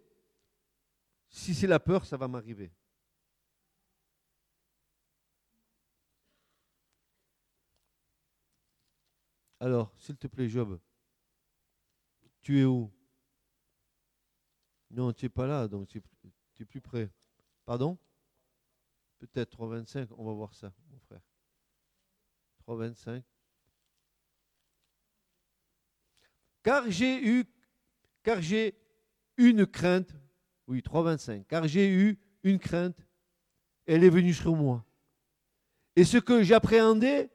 si c'est la peur, ça va m'arriver. Alors, s'il te plaît, Job, tu es où? Non, tu n'es pas là, donc tu es, plus près. Pardon? Peut-être 3,25, on va voir ça, mon frère. 3,25. Car j'ai eu, car j'ai une crainte, oui, 3,25, car j'ai eu une crainte, elle est venue sur moi. Et ce que j'appréhendais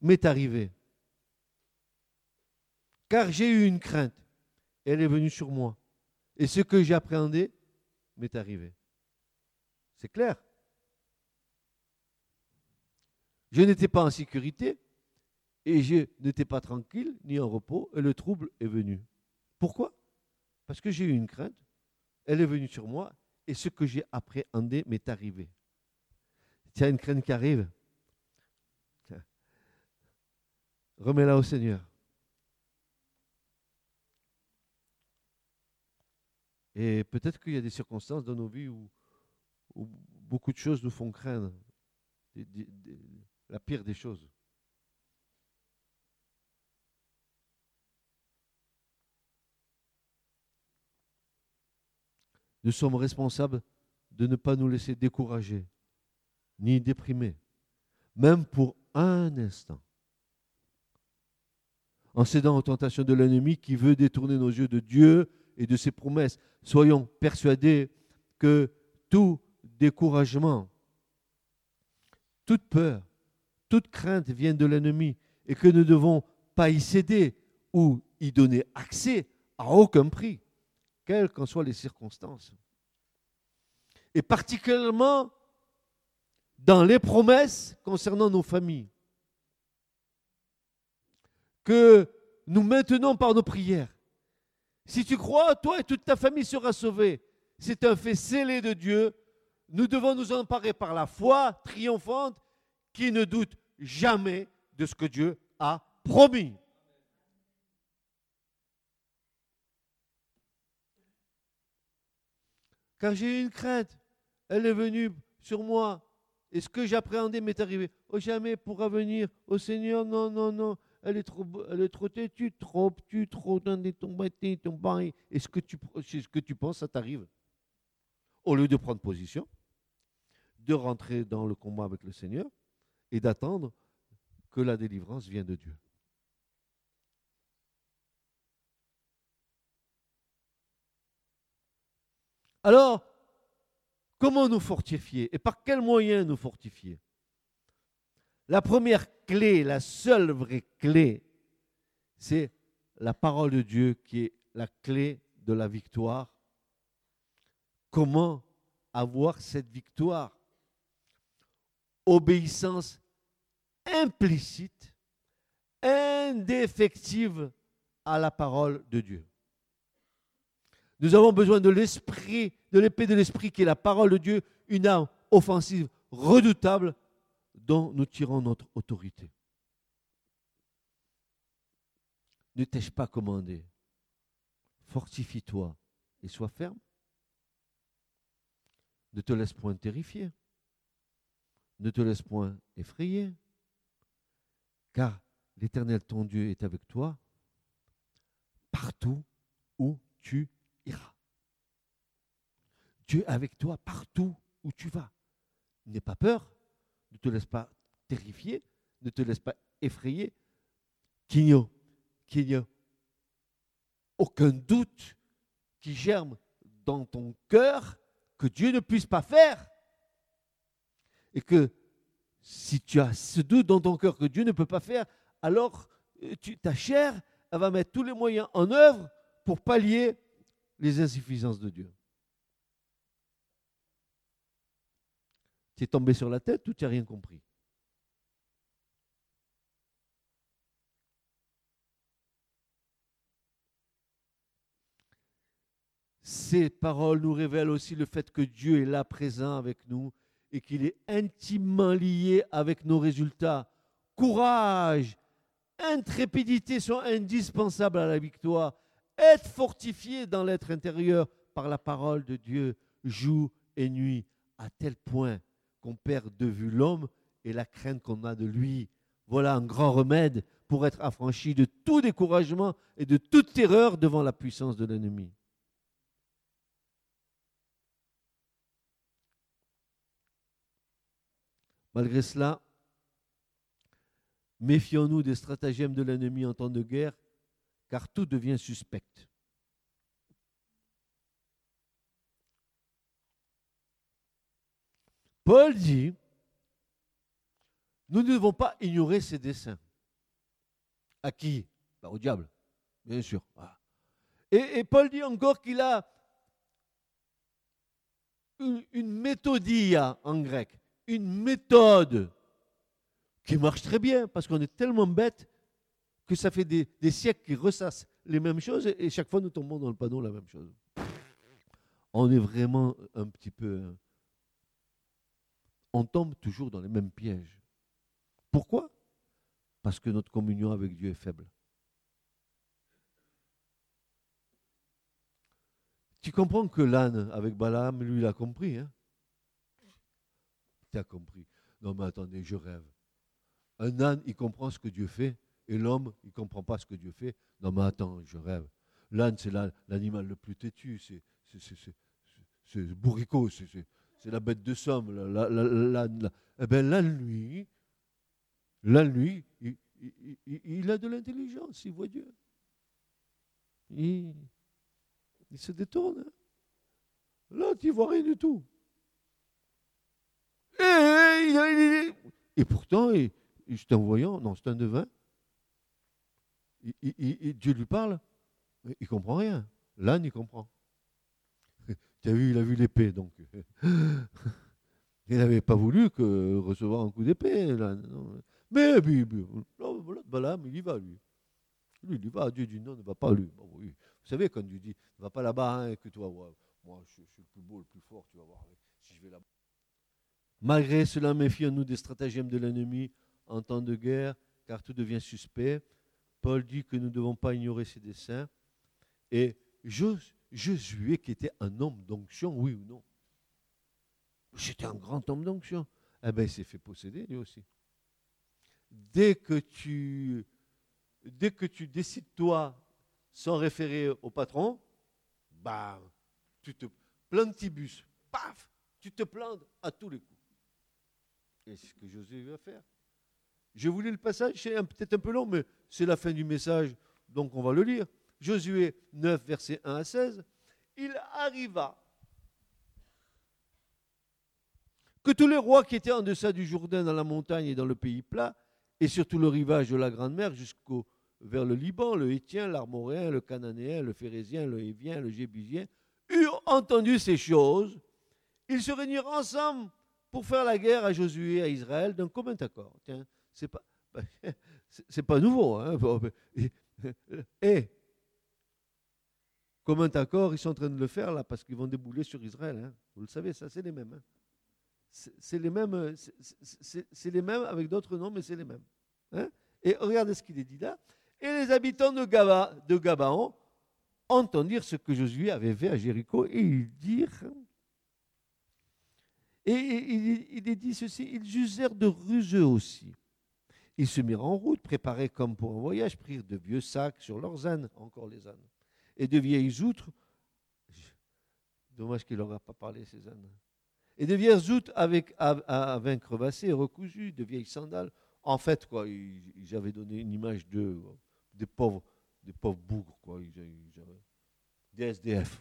m'est arrivé car j'ai eu une crainte. Elle est venue sur moi. Et ce que j'appréhendais m'est arrivé. C'est clair. Je n'étais pas en sécurité et je n'étais pas tranquille ni en repos et le trouble est venu. Pourquoi? Parce que j'ai eu une crainte, elle est venue sur moi et ce que j'ai appréhendé m'est arrivé. As une crainte qui arrive, remets-la au Seigneur. Et peut-être qu'il y a des circonstances dans nos vies où, beaucoup de choses nous font craindre la pire des choses. Nous sommes responsables de ne pas nous laisser décourager, ni déprimer, même pour un instant. En cédant aux tentations de l'ennemi qui veut détourner nos yeux de Dieu et de ses promesses. Soyons persuadés que tout découragement, toute peur, toute crainte vient de l'ennemi et que nous ne devons pas y céder ou y donner accès à aucun prix, quelles qu'en soient les circonstances. Et particulièrement dans les promesses concernant nos familles, que nous maintenons par nos prières, si tu crois, toi et toute ta famille sera sauvée. C'est un fait scellé de Dieu. Nous devons nous emparer par la foi triomphante qui ne doute jamais de ce que Dieu a promis. Car j'ai eu une crainte, elle est venue sur moi, et ce que j'appréhendais m'est arrivé. Oh, jamais pourra venir au Seigneur, non, non, non elle est trop, elle est trop têtue, trop tu trop ton. Et ce que tu, ce que tu penses, ça t'arrive? Au lieu de prendre position, de rentrer dans le combat avec le Seigneur et d'attendre que la délivrance vienne de Dieu. Alors, comment nous fortifier? Et par quels moyens nous fortifier? La première clé, la seule vraie clé, c'est la parole de Dieu qui est la clé de la victoire. Comment avoir cette victoire? Obéissance implicite, indéfective à la parole de Dieu. Nous avons besoin de l'esprit, de l'épée de l'esprit qui est la parole de Dieu, une arme offensive redoutable nous tirons notre autorité. Ne t'ai-je pas commandé? Fortifie-toi et sois ferme. Ne te laisse point terrifier. Ne te laisse point effrayer. Car l'Éternel, ton Dieu, est avec toi partout où tu iras. Dieu est avec toi partout où tu vas. N'aie pas peur, ne te laisse pas terrifier, ne te laisse pas effrayer, qu'il n'y ait, aucun doute qui germe dans ton cœur que Dieu ne puisse pas faire. Et que si tu as ce doute dans ton cœur que Dieu ne peut pas faire, alors euh, ta chair, elle va mettre tous les moyens en œuvre pour pallier les insuffisances de Dieu. T'es tombé sur la tête ou tu n'as rien compris? Ces paroles nous révèlent aussi le fait que Dieu est là présent avec nous et qu'il est intimement lié avec nos résultats. Courage, intrépidité sont indispensables à la victoire. Être fortifié dans l'être intérieur par la parole de Dieu jour et nuit, à tel point qu'on perd de vue l'homme et la crainte qu'on a de lui. Voilà un grand remède pour être affranchi de tout découragement et de toute terreur devant la puissance de l'ennemi. Malgré cela, méfions-nous des stratagèmes de l'ennemi en temps de guerre, car tout devient suspect. Paul dit, nous ne devons pas ignorer ses desseins. À qui bah, Au diable, bien sûr. Et, Paul dit encore qu'il a une, une méthodia en grec une méthode qui marche très bien parce qu'on est tellement bête que ça fait des, siècles qu'ils ressassent les mêmes choses et, chaque fois nous tombons dans le panneau la même chose. On est vraiment un petit peu. Hein. On tombe toujours dans les mêmes pièges. Pourquoi Parce que notre communion avec Dieu est faible. Tu comprends que l'âne avec Balaam, lui, il a compris. Hein tu as compris. Non, mais attendez, je rêve. Un âne, il comprend ce que Dieu fait, et l'homme, il ne comprend pas ce que Dieu fait. Non, mais attends, je rêve. L'âne, c'est l'animal le plus têtu, c'est bourricot, c'est la bête de somme. L'âne, eh bien, l'âne, lui, l'âne, lui, il, a de l'intelligence, il voit Dieu. Il, se détourne. Hein. Là, tu ne vois rien du tout. Et, pourtant, c'est un voyant, non, c'est un devin. Dieu lui parle, il ne comprend rien. L'âne, il comprend. Tu vu, il a vu l'épée, donc. il n'avait pas voulu que recevoir un coup d'épée. Mais, mais, Balaam, il y va, lui. Lui, il y va. Dieu dit non, ne va pas, lui. Vous savez, quand Dieu dit, ne va pas là-bas, hein, que toi, moi, je, suis le plus beau, le plus fort, tu vas voir. Si je vais là-bas. Malgré cela, méfions-nous des stratagèmes de l'ennemi en temps de guerre, car tout devient suspect. Paul dit que nous ne devons pas ignorer ses desseins. Et Josué, qui était un homme d'onction, oui ou non? C'était un grand homme d'onction. Eh bien, il s'est fait posséder lui aussi. Dès que tu, dès que tu décides, toi, sans référer au patron, bah, tu te plantibus, paf, tu te plantes à tous les coups. Et c'est ce que Josué va faire. Je voulais le passage, c'est peut-être un peu long, mais c'est la fin du message, donc on va le lire. Josué 9, versets 1 à 16. Il arriva que tous les rois qui étaient en deçà du Jourdain, dans la montagne et dans le pays plat, et sur tout le rivage de la Grande Mer jusqu'au vers le Liban, le Hétien, l'Armoréen, le Cananéen, le Phérésien, le Hévien, le Jébusien, eurent entendu ces choses. Ils se réunirent ensemble pour faire la guerre à Josué, à Israël, d'un commun accord. Tiens, c'est pas, pas nouveau. Hein et, commun accord, ils sont en train de le faire là parce qu'ils vont débouler sur Israël. Hein. Vous le savez, ça, c'est les mêmes. Hein. C'est les mêmes, c'est les mêmes avec d'autres noms, mais c'est les mêmes. Hein. et regardez ce qu'il est dit là. Et les habitants de Gabaon entendirent ce que Josué avait fait à Jéricho et ils dirent et il, est dit ceci, ils usèrent de ruseux aussi. Ils se mirent en route, préparés comme pour un voyage, prirent de vieux sacs sur leurs ânes, encore les ânes, et de vieilles outres. Dommage qu'il n'aura pas parlé, ânes. Et de vieilles outres avec, vin crevassé recousu, de vieilles sandales. En fait, quoi, ils, avaient donné une image de, des pauvres, des pauvres bougres, quoi. des SDF,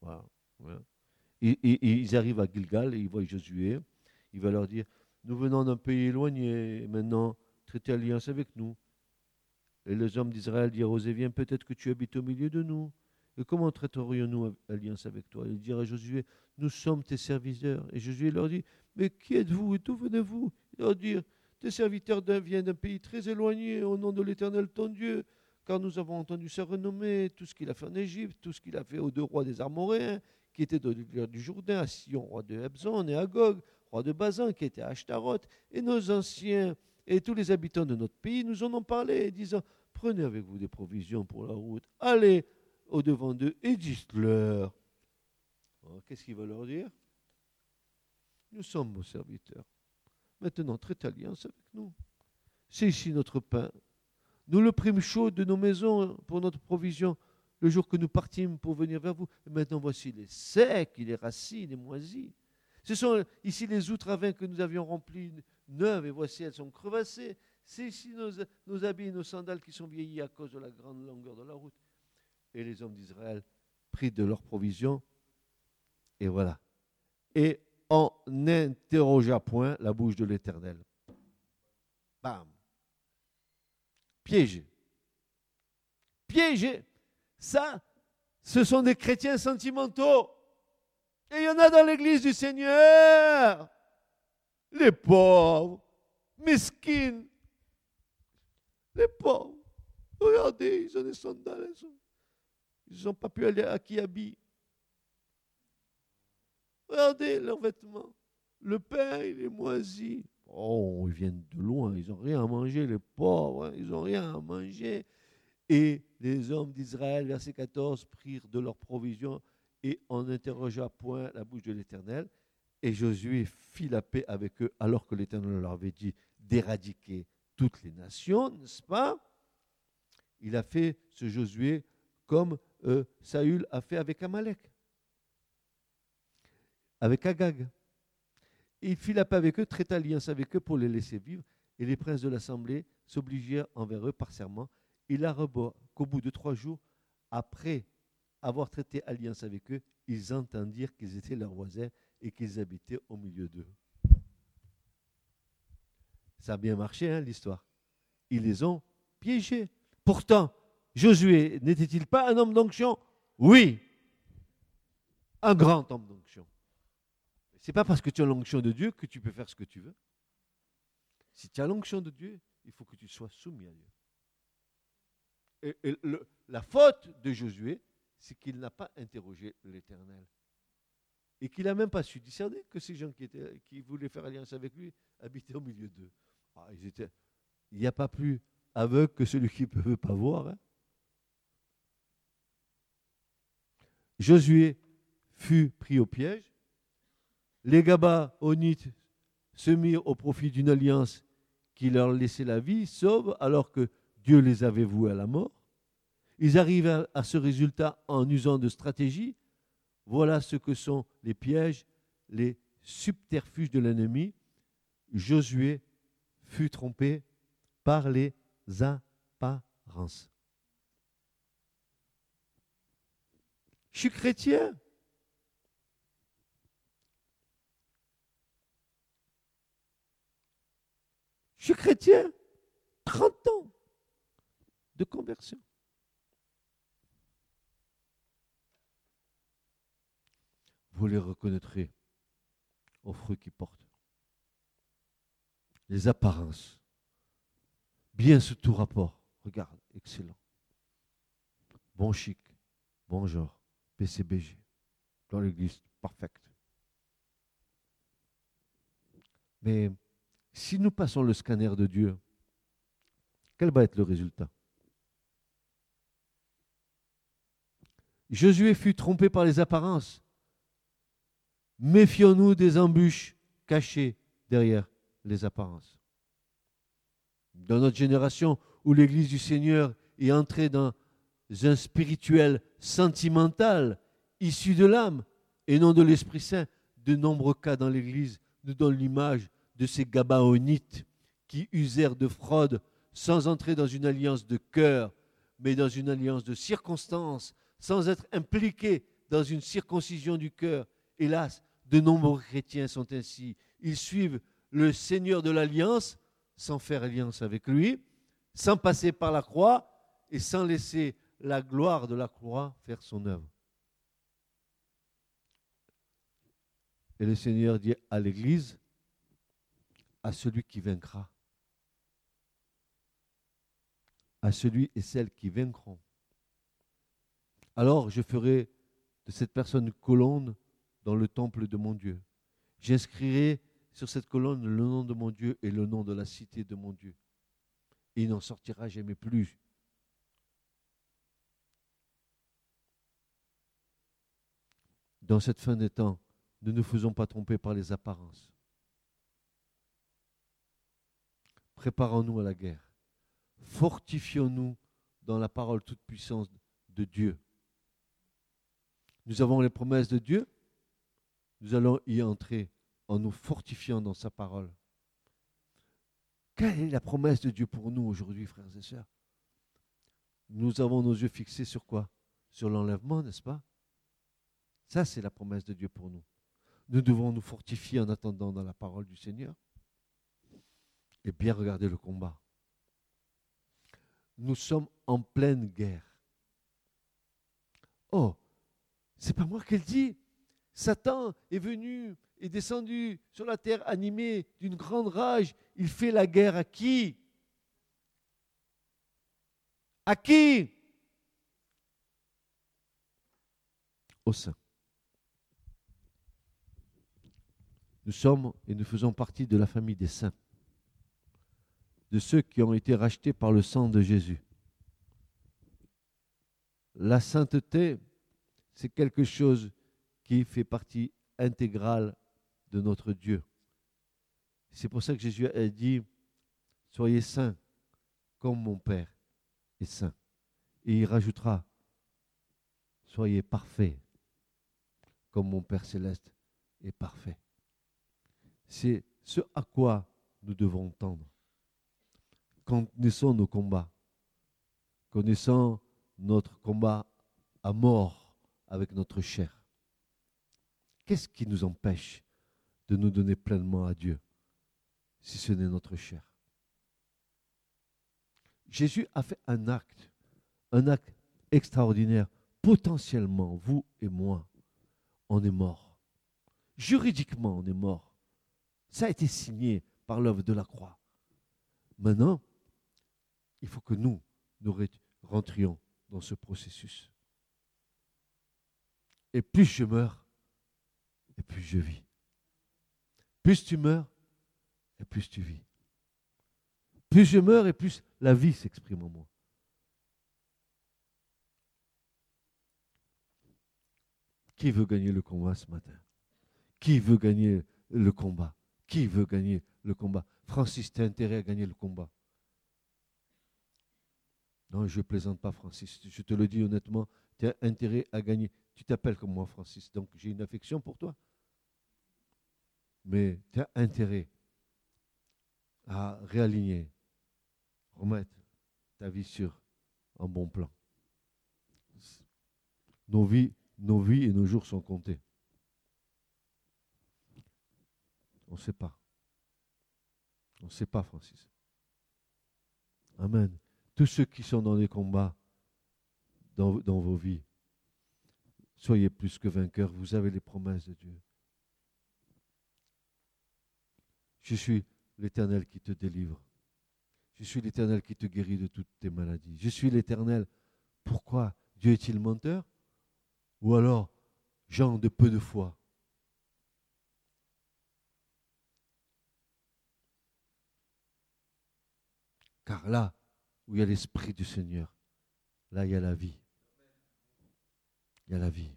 voilà. voilà. ils arrivent à Gilgal et ils voient Josué. Il va leur dire Nous venons d'un pays éloigné, maintenant traitez alliance avec nous. Et les hommes d'Israël dirent aux Éviens Peut-être que tu habites au milieu de nous. Et comment traiterions-nous alliance avec toi? Il dira à Josué Nous sommes tes serviteurs. Et Josué leur dit Mais qui êtes-vous et d'où venez-vous? Il leur dit Tes serviteurs viennent d'un pays très éloigné, au nom de l'Éternel ton Dieu. car nous avons entendu sa renommée, tout ce qu'il a fait en Égypte, tout ce qu'il a fait aux deux rois des Armoréens, qui étaient de du Jourdain, à Sion, roi de Hebzon, et à Gog, roi de Bazan, qui était à Ashtaroth, et nos anciens et tous les habitants de notre pays nous en ont parlé, disant Prenez avec vous des provisions pour la route, allez au-devant d'eux et dites-leur. Qu'est-ce qu'il va leur dire Nous sommes vos serviteurs. Maintenant, traitez alliance avec nous. C'est ici notre pain. Nous le prîmes chaud de nos maisons pour notre provision le jour que nous partîmes pour venir vers vous. Et maintenant, voici les secs, les racines, les moisis. Ce sont ici les outravins que nous avions remplis neuves, et voici elles sont crevassées. C'est ici nos, habits, nos sandales qui sont vieillis à cause de la grande longueur de la route. Et les hommes d'Israël prirent de leurs provisions, et voilà. Et on n'interrogea point la bouche de l'Éternel. Bam. Piégé. Piégé. Ça, ce sont des chrétiens sentimentaux. Et il y en a dans l'église du Seigneur. Les pauvres, mesquines. Les pauvres. Regardez, ils ont des sandales. Ils n'ont pas pu aller à Kiabi. Regardez leurs vêtements. Le pain, il est moisi. Oh, ils viennent de loin, ils n'ont rien à manger, les pauvres, hein. ils n'ont rien à manger. Et les hommes d'Israël, verset 14, prirent de leurs provisions et on n'interrogea point la bouche de l'Éternel. Et Josué fit la paix avec eux alors que l'Éternel leur avait dit d'éradiquer toutes les nations, n'est-ce pas? Il a fait ce Josué comme euh, Saül a fait avec Amalek, avec Agag. Il fit la paix avec eux, traita alliance avec eux pour les laisser vivre, et les princes de l'assemblée s'obligèrent envers eux par serment il a qu'au bout de trois jours, après avoir traité alliance avec eux, ils entendirent qu'ils étaient leurs voisins et qu'ils habitaient au milieu d'eux. Ça a bien marché, hein, l'histoire. Ils les ont piégés. Pourtant, Josué n'était-il pas un homme d'onction? Oui, un grand homme d'onction. Ce n'est pas parce que tu as l'onction de Dieu que tu peux faire ce que tu veux. Si tu as l'onction de Dieu, il faut que tu sois soumis à Dieu la faute de Josué, c'est qu'il n'a pas interrogé l'Éternel. Et qu'il n'a même pas su discerner que ces gens qui, étaient, voulaient faire alliance avec lui habitaient au milieu d'eux. Ah, il n'y a pas plus aveugle que celui qui ne peut pas voir. Hein. Josué fut pris au piège. Les Gabaonites se mirent au profit d'une alliance qui leur laissait la vie sauve alors que Dieu les avait voués à la mort. Ils arrivent à, ce résultat en usant de stratégie. Voilà ce que sont les pièges, les subterfuges de l'ennemi. Josué fut trompé par les apparences. Je suis chrétien. Je suis chrétien. 30 ans de conversion. Vous les reconnaîtrez aux fruits qu'ils portent. Les apparences. Bien sous tout rapport. Regarde, excellent. Bon chic, bon genre, PCBG. Dans l'église, parfaite. Mais si nous passons le scanner de Dieu, quel va être le résultat? Josué fut trompé par les apparences. Méfions-nous des embûches cachées derrière les apparences. Dans notre génération où l'Église du Seigneur est entrée dans un spirituel sentimental issu de l'âme et non de l'Esprit Saint, de nombreux cas dans l'Église nous donnent l'image de ces Gabaonites qui usèrent de fraude sans entrer dans une alliance de cœur, mais dans une alliance de circonstances, sans être impliqués dans une circoncision du cœur. Hélas, de nombreux chrétiens sont ainsi. Ils suivent le Seigneur de l'Alliance sans faire alliance avec lui, sans passer par la croix et sans laisser la gloire de la croix faire son œuvre. Et le Seigneur dit à l'Église, à celui qui vaincra, à celui et celle qui vaincront. Alors je ferai de cette personne colonne dans le temple de mon Dieu. J'inscrirai sur cette colonne le nom de mon Dieu et le nom de la cité de mon Dieu. Il n'en sortira jamais plus. Dans cette fin des temps, ne nous faisons pas tromper par les apparences. Préparons-nous à la guerre. Fortifions-nous dans la parole toute puissance de Dieu. Nous avons les promesses de Dieu. Nous allons y entrer en nous fortifiant dans sa parole. Quelle est la promesse de Dieu pour nous aujourd'hui, frères et sœurs? Nous avons nos yeux fixés sur quoi? Sur l'enlèvement, n'est-ce pas? Ça, c'est la promesse de Dieu pour nous. Nous devons nous fortifier en attendant dans la parole du Seigneur et bien regarder le combat. Nous sommes en pleine guerre. Oh, c'est pas moi qu'elle dit. Satan est venu est descendu sur la terre animé d'une grande rage. Il fait la guerre à qui? À qui? Au sein. Nous sommes et nous faisons partie de la famille des saints, de ceux qui ont été rachetés par le sang de Jésus. La sainteté, c'est quelque chose qui fait partie intégrale de notre Dieu. C'est pour ça que Jésus a dit, soyez saints comme mon Père est saint. Et il rajoutera, soyez parfaits comme mon Père céleste est parfait. C'est ce à quoi nous devons tendre. Connaissons nos combats, connaissons notre combat à mort avec notre chair. Qu'est-ce qui nous empêche de nous donner pleinement à Dieu, si ce n'est notre chair? Jésus a fait un acte, un acte extraordinaire. Potentiellement, vous et moi, on est mort. Juridiquement, on est mort. Ça a été signé par l'œuvre de la croix. Maintenant, il faut que nous, nous rentrions dans ce processus. Et plus je meurs, et plus je vis. Plus tu meurs, et plus tu vis. Plus je meurs, et plus la vie s'exprime en moi. Qui veut gagner le combat ce matin? Qui veut gagner le combat? Qui veut gagner le combat? Francis, tu as intérêt à gagner le combat? Non, je ne plaisante pas, Francis. Je te le dis honnêtement, tu as intérêt à gagner. Tu t'appelles comme moi, Francis, donc j'ai une affection pour toi mais tu as intérêt à réaligner, remettre ta vie sur un bon plan. Nos vies, nos vies et nos jours sont comptés. On ne sait pas. On ne sait pas, Francis. Amen. Tous ceux qui sont dans les combats dans, dans vos vies, soyez plus que vainqueurs. Vous avez les promesses de Dieu. Je suis l'Éternel qui te délivre. Je suis l'Éternel qui te guérit de toutes tes maladies. Je suis l'Éternel. Pourquoi Dieu est-il menteur? Ou alors Jean de peu de foi? Car là où il y a l'Esprit du Seigneur, là il y a la vie. Il y a la vie.